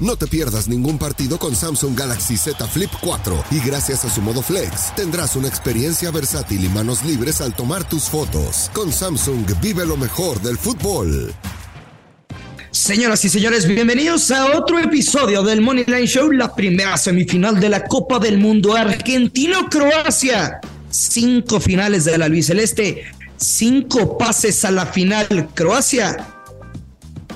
No te pierdas ningún partido con Samsung Galaxy Z Flip 4 y gracias a su modo flex tendrás una experiencia versátil y manos libres al tomar tus fotos. Con Samsung vive lo mejor del fútbol. Señoras y señores, bienvenidos a otro episodio del Money Line Show, la primera semifinal de la Copa del Mundo Argentino-Croacia. Cinco finales de la albiceleste, cinco pases a la final. Croacia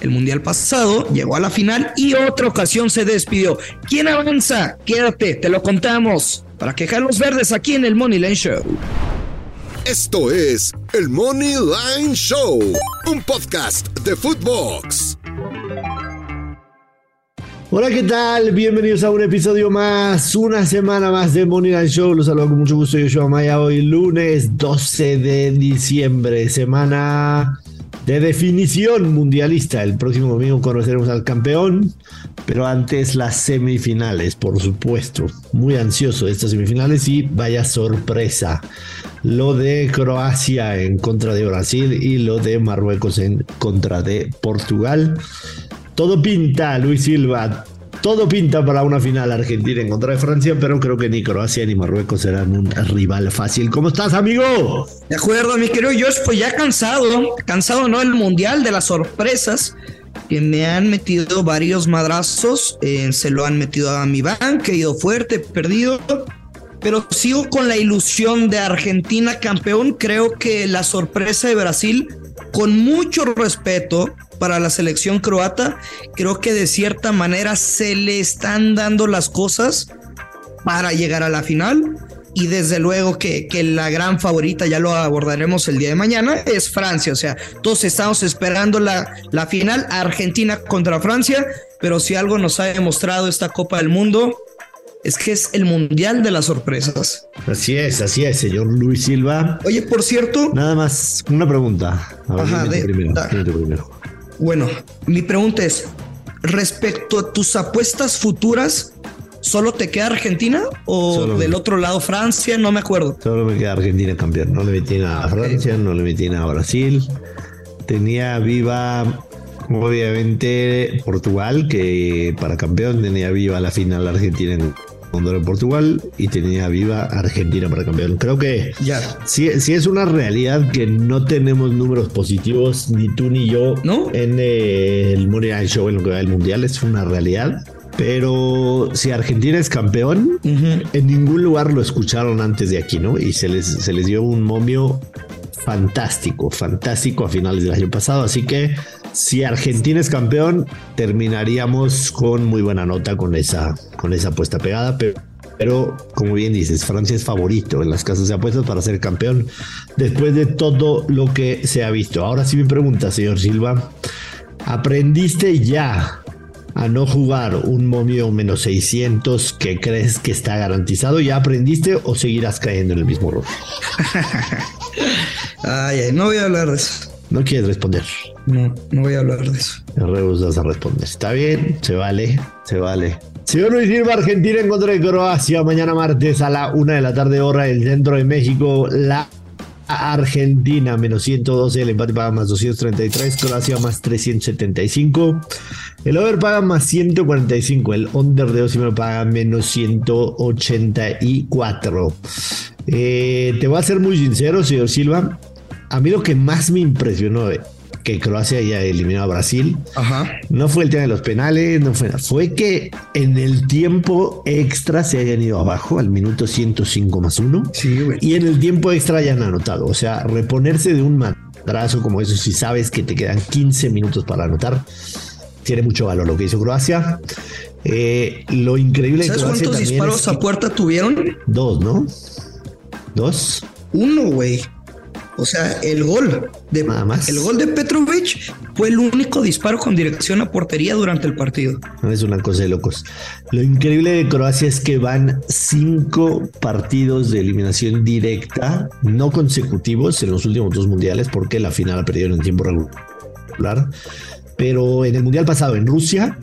el mundial pasado, llegó a la final y otra ocasión se despidió. ¿Quién avanza? Quédate, te lo contamos. Para quejar los verdes aquí en el Money Line Show. Esto es el Money Line Show, un podcast de Footbox. Hola, ¿qué tal? Bienvenidos a un episodio más, una semana más de Money Line Show. Los saludo con mucho gusto. Yo soy Maya. Hoy lunes 12 de diciembre, semana de definición mundialista. El próximo domingo conoceremos al campeón, pero antes las semifinales, por supuesto. Muy ansioso de estas semifinales y vaya sorpresa. Lo de Croacia en contra de Brasil y lo de Marruecos en contra de Portugal. Todo pinta, Luis Silva, todo pinta para una final argentina en contra de Francia, pero creo que ni Croacia ni Marruecos serán un rival fácil. ¿Cómo estás, amigo? De acuerdo, mi querido Josh, pues ya cansado, cansado, ¿no? El mundial de las sorpresas que me han metido varios madrazos, eh, se lo han metido a mi banca, he ido fuerte, perdido, pero sigo con la ilusión de Argentina campeón. Creo que la sorpresa de Brasil, con mucho respeto, para la selección croata. Creo que de cierta manera se le están dando las cosas para llegar a la final. Y desde luego que, que, la gran favorita, ya lo abordaremos el día de mañana, es Francia. O sea, todos estamos esperando la, la final Argentina contra Francia. Pero si algo nos ha demostrado esta Copa del Mundo, es que es el mundial de las sorpresas. Así es, así es, señor Luis Silva. Oye, por cierto. Nada más, una pregunta. Ajá, de, primero, primero. Bueno, mi pregunta es, respecto a tus apuestas futuras, ¿solo te queda Argentina o del otro lado Francia? No me acuerdo. Solo me queda Argentina campeón. No le metí nada a Francia, no le metí nada a Brasil. Tenía viva, obviamente, Portugal, que para campeón tenía viva la final Argentina en de Portugal y tenía viva Argentina para campeón. Creo que ya. Sí, es una realidad que no tenemos números positivos, ni tú ni yo, ¿No? en el Money Show, en lo que va del Mundial. Es una realidad. Pero si Argentina es campeón, en ningún lugar lo escucharon antes de aquí, ¿no? Y se les, se les dio un momio fantástico, fantástico a finales del año pasado. Así que si Argentina es campeón, terminaríamos con muy buena nota con esa, con esa apuesta pegada, pero, como bien dices, Francia es favorito en las casas de apuestas para ser campeón después de todo lo que se ha visto. Ahora sí me pregunta, señor Silva, ¿aprendiste ya a no jugar un momio menos 600 que crees que está garantizado? ¿Ya aprendiste o seguirás cayendo en el mismo error? ay, ay, no voy a hablar de eso. No quieres responder. No, no voy a hablar de eso. Rehusas a responder. Está bien, se vale, se vale. Señor Luis Silva, Argentina en contra de Croacia, mañana martes a la una de la tarde, hora del centro de México. La Argentina menos 112, el empate paga más 233, Croacia más 375. El over paga más 145, el under de me paga menos 184. Eh, te voy a ser muy sincero, señor Silva a mí lo que más me impresionó de que Croacia haya eliminado a Brasil no fue el tema de los penales, no fue Fue que en el tiempo extra se hayan ido abajo al minuto 105 más uno. y en el tiempo extra hayan anotado. O sea, reponerse de un madrazo como eso, si sabes que te quedan 15 minutos para anotar, tiene mucho valor lo que hizo Croacia. Eh, lo increíble ¿Sabes cuántos disparos a puerta tuvieron? Dos, ¿no? ¿Dos? Uno, güey. O sea, el gol de Nada más. el gol de Petrovic fue el único disparo con dirección a portería durante el partido. Es una cosa de locos. Lo increíble de Croacia es que van cinco partidos de eliminación directa, no consecutivos en los últimos dos mundiales, porque la final la perdieron en tiempo regular. Pero en el mundial pasado en Rusia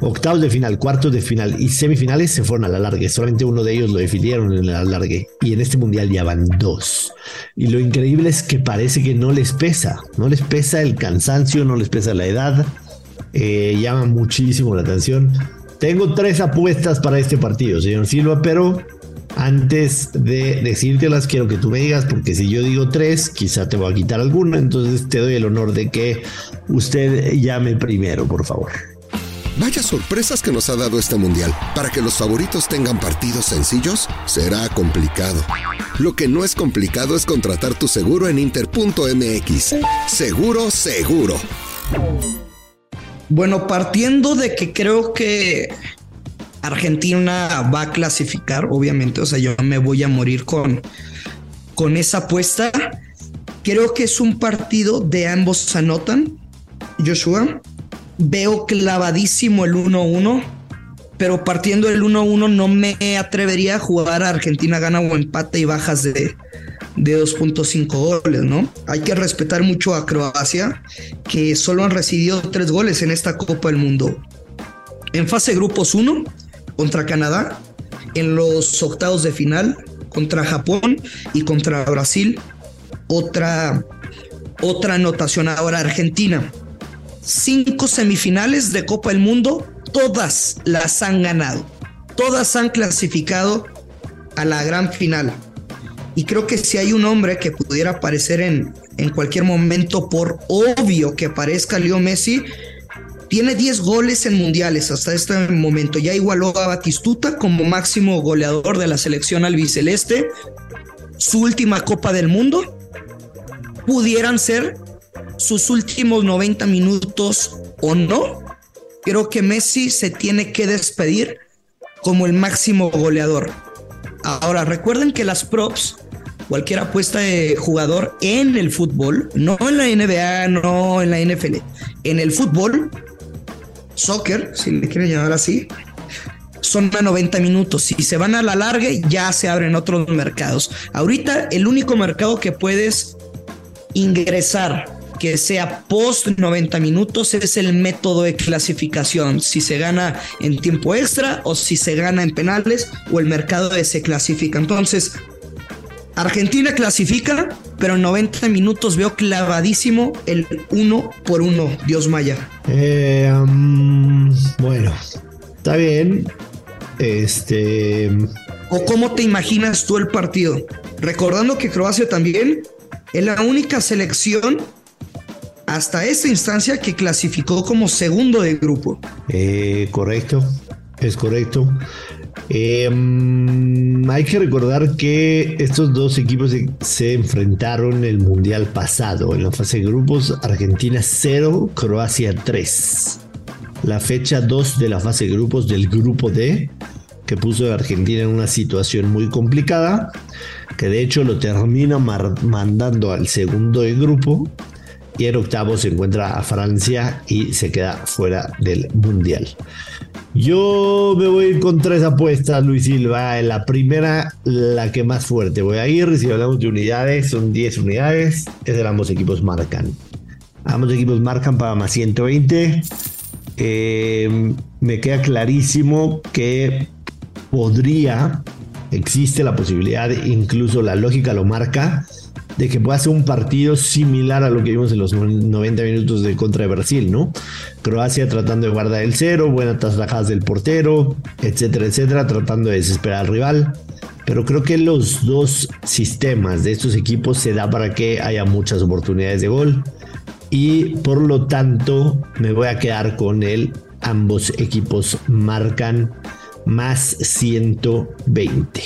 Octavos de final, cuartos de final y semifinales se fueron a la larga. Solamente uno de ellos lo definieron en la largue. Y en este mundial ya van dos. Y lo increíble es que parece que no les pesa. No les pesa el cansancio, no les pesa la edad. eh, llama muchísimo la atención. Tengo tres apuestas para este partido, señor Silva, pero antes de decírtelas, quiero que tú me digas, porque si yo digo tres, quizá te voy a quitar alguna, entonces te doy el honor de que usted llame primero, por favor. Vaya sorpresas que nos ha dado este mundial. Para que los favoritos tengan partidos sencillos, será complicado. Lo que no es complicado es contratar tu seguro en inter.mx. Seguro, seguro. Bueno, partiendo de que creo que Argentina va a clasificar, obviamente, o sea, yo me voy a morir con, con esa apuesta. Creo que es un partido de ambos anotan. Joshua, veo clavadísimo el 1-1, pero partiendo del 1-1 no me atrevería a jugar a Argentina gana o empate y bajas de, de 2.5 goles, ¿no? Hay que respetar mucho a Croacia, que solo han recibido tres goles en esta Copa del Mundo. En fase grupos 1 contra Canadá, en los octavos de final contra Japón y contra Brasil. Otra, otra anotación ahora Argentina cinco semifinales de Copa del Mundo, todas las han ganado. Todas han clasificado a la gran final. Y creo que si hay un hombre que pudiera aparecer en, en cualquier momento, por obvio que aparezca Leo Messi, tiene 10 goles en mundiales hasta este momento. Ya igualó a Batistuta como máximo goleador de la selección albiceleste. Su última Copa del Mundo pudieran ser sus últimos 90 minutos o no, creo que Messi se tiene que despedir como el máximo goleador. Ahora, recuerden que las props, cualquier apuesta de jugador en el fútbol, no en la NBA, no en la NFL, en el fútbol, soccer, si le quieren llamar así, son a 90 minutos. Si se van a la larga, ya se abren otros mercados. Ahorita, el único mercado que puedes ingresar que sea post 90 minutos es el método de clasificación, si se gana en tiempo extra o si se gana en penales o el mercado de se clasifica. Entonces, Argentina clasifica, pero en 90 minutos veo clavadísimo el uno por uno, Dios Maya. Eh, um, bueno, está bien. Este. ¿O cómo te imaginas tú el partido? Recordando que Croacia también es la única selección hasta esta instancia que clasificó como segundo de grupo. Eh, correcto, es correcto. Em, hay que recordar que estos dos equipos se, enfrentaron el mundial pasado. En la fase de grupos, Argentina 0, Croacia 3. La fecha 2 de la fase de grupos del grupo D, que puso a Argentina en una situación muy complicada, que de hecho lo termina mandando al segundo de grupo y en octavo se encuentra a Francia y se queda fuera del Mundial. Yo me voy a ir con tres apuestas, Luis Silva. En la primera, la que más fuerte voy a ir. Si hablamos de unidades, son 10 unidades. Es de ambos equipos marcan. Ambos equipos marcan para más 120. Eh, me queda clarísimo que podría, existe la posibilidad, incluso la lógica lo marca, de que pueda ser un partido similar a lo que vimos en los 90 minutos de contra de Brasil, ¿no? Croacia tratando de guardar el cero, buenas tajadas del portero, etcétera, etcétera, tratando de desesperar al rival. Pero creo que los dos sistemas de estos equipos se da para que haya muchas oportunidades de gol. Y por lo tanto me voy a quedar con el ambos equipos marcan más 120.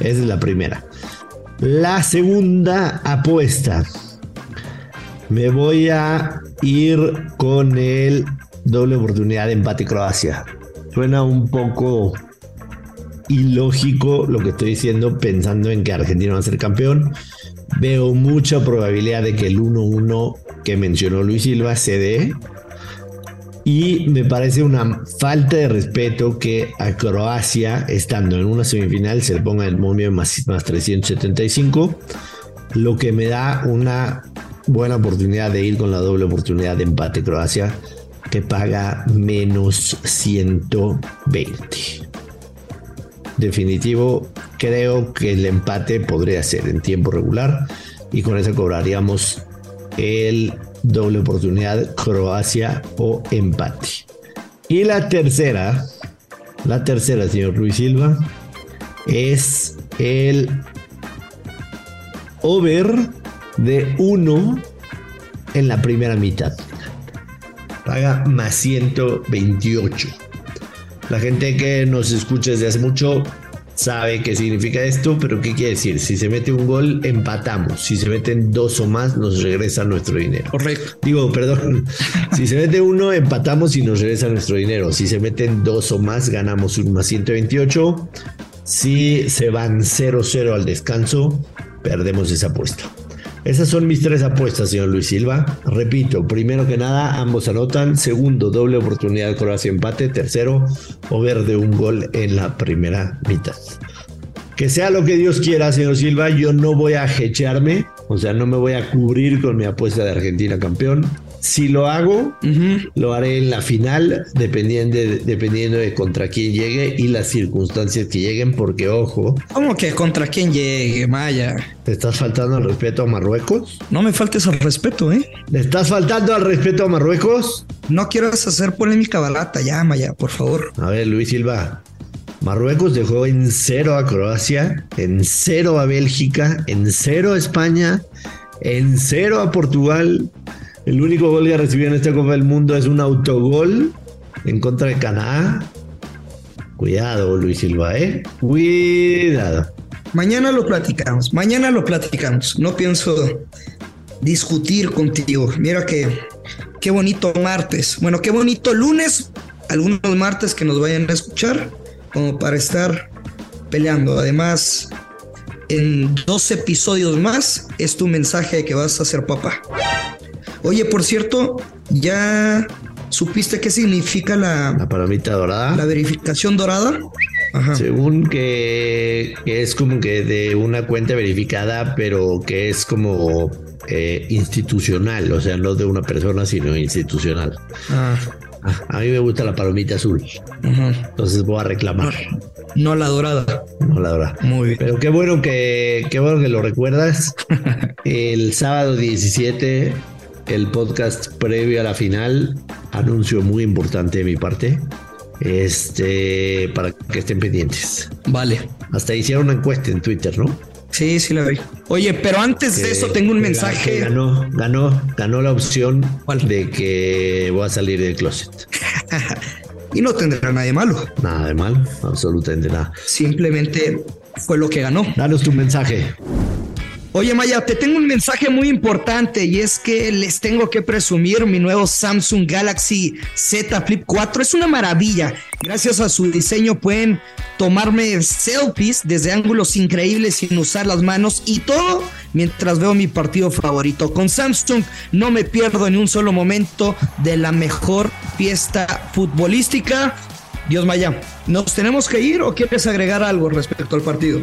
Esa es la primera. La segunda apuesta. Me voy a ir con el doble oportunidad de empate Croacia. Suena un poco ilógico lo que estoy diciendo pensando en que Argentina va a ser campeón. Veo mucha probabilidad de que el 1-1 que mencionó Luis Silva se dé y me parece una falta de respeto que a Croacia, estando en una semifinal, se le ponga el momio más, más 375, lo que me da una buena oportunidad de ir con la doble oportunidad de empate Croacia, que paga menos 120. Definitivo, creo que el empate podría ser en tiempo regular y con eso cobraríamos el doble oportunidad, Croacia o empate. Y la tercera, la tercera, señor Luis Silva, es el over de 1 en la primera mitad. Paga más 128. La gente que nos escucha desde hace mucho sabe qué significa esto, pero ¿qué quiere decir? Si se mete un gol, empatamos. Si se meten dos o más, nos regresa nuestro dinero. Correcto. Digo, perdón. Si se mete uno, empatamos y nos regresa nuestro dinero. Si se meten dos o más, ganamos un más 128. Si se van 0-0 al descanso, perdemos esa apuesta. Esas son mis tres apuestas, señor Luis Silva. Repito, primero que nada, ambos anotan. Segundo, doble oportunidad Croacia empate. Tercero, over de un gol en la primera mitad. Que sea lo que Dios quiera, señor Silva, yo no voy a hechearme, o sea, no me voy a cubrir con mi apuesta de Argentina campeón. Si lo hago, lo haré en la final, dependiendo de, dependiendo de contra quién llegue y las circunstancias que lleguen, porque ojo. ¿Cómo que contra quién llegue, Maya? ¿Te estás faltando al respeto a Marruecos? No me faltes al respeto, ¿eh? ¿Le estás faltando al respeto a Marruecos? No quieras hacer polémica barata, ya, Maya, por favor. A ver, Luis Silva. Marruecos dejó en cero a Croacia, en cero a Bélgica, en cero a España, en cero a Portugal. El único gol que ha recibido en esta Copa del Mundo es un autogol en contra de Canadá. Cuidado, Luis Silva, ¿eh? Cuidado. Mañana lo platicamos, mañana lo platicamos. No pienso discutir contigo. Mira que qué bonito martes. Bueno, qué bonito lunes. Algunos martes que nos vayan a escuchar como para estar peleando. Además, en dos episodios más es tu mensaje de que vas a ser papá. Oye, por cierto, ya supiste qué significa la, La palomita dorada. la verificación dorada. Ajá. Según que, que es como que de una cuenta verificada, pero que es como eh, institucional, o sea, no de una persona, sino institucional. Ah, Ah, A mí me gusta la palomita azul, ajá. entonces voy a reclamar. No la dorada. No la verdad. Muy bien. Pero qué bueno que, qué bueno que lo recuerdas. El sábado 17, el podcast previo a la final, anuncio muy importante de mi parte. Este, para que estén pendientes. Vale. Hasta hicieron una encuesta en Twitter, ¿no? Sí, sí la vi. Oye, pero antes de eso tengo un mensaje. ganó, ganó, ganó la opción ¿Cuál? de que voy a salir del closet. Y no tendrá nada de malo. Nada de mal, absolutamente nada. Simplemente fue lo que ganó. Danos tu mensaje. Oye, Maya, te tengo un mensaje muy importante y es que les tengo que presumir mi nuevo Samsung Galaxy Z Flip 4. Es una maravilla. Gracias a su diseño pueden tomarme selfies desde ángulos increíbles sin usar las manos y todo mientras veo mi partido favorito. Con Samsung no me pierdo ni un solo momento de la mejor fiesta futbolística. Dios Maya, ¿nos tenemos que ir o quieres agregar algo respecto al partido?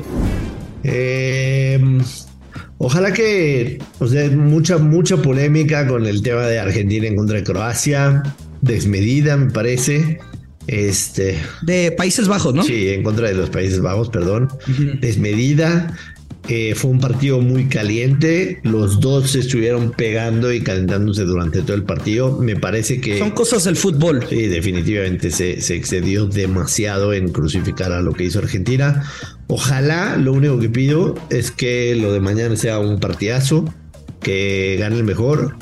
Eh, ojalá que, o sea, mucha, mucha polémica con el tema de Argentina en contra de Croacia, desmedida me parece. Este, De Países Bajos, ¿no? sí, en contra de los Países Bajos, perdón, desmedida. Eh, fue un partido muy caliente. Los dos se estuvieron pegando y calentándose durante todo el partido. Me parece que Son cosas del fútbol. Sí, definitivamente se, se excedió demasiado en crucificar a lo que hizo Argentina. Ojalá, lo único que pido es que lo de mañana sea un partidazo, que gane el mejor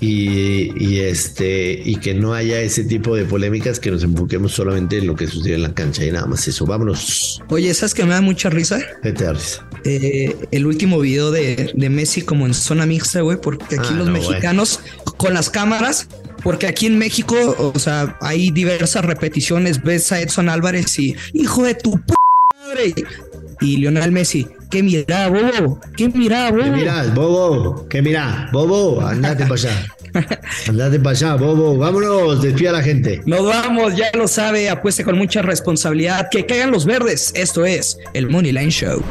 y, y este y que no haya ese tipo de polémicas que nos enfoquemos solamente en lo que sucede en la cancha y nada más eso. Vámonos. Oye, ¿sabes que me da mucha risa? Vete a risa. Eh, el último video de, de Messi como en zona mixta, güey, porque aquí Ah, los no, mexicanos con las cámaras, porque aquí en México, o sea, hay diversas repeticiones, ves a Edson Álvarez y hijo de tu p madre. Y Lionel Messi, ¿qué mira, bobo? ¿Qué mira, bobo? ¿Qué mirás, bobo? ¿Qué mirá? Bobo, andate para allá. Andate para allá, bobo. Vámonos, despida a la gente. Nos vamos, ya lo sabe, apueste con mucha responsabilidad. Que caigan los verdes. Esto es el Money Line Show.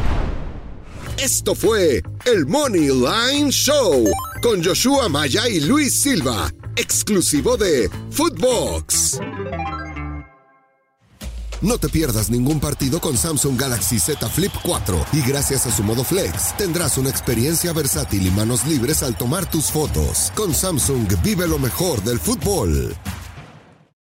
Esto fue el Money Line Show con Joshua Maya y Luis Silva, exclusivo de Footbox. No te pierdas ningún partido con Samsung Galaxy Z Flip 4 y gracias a su modo flex tendrás una experiencia versátil y manos libres al tomar tus fotos. Con Samsung vive lo mejor del fútbol.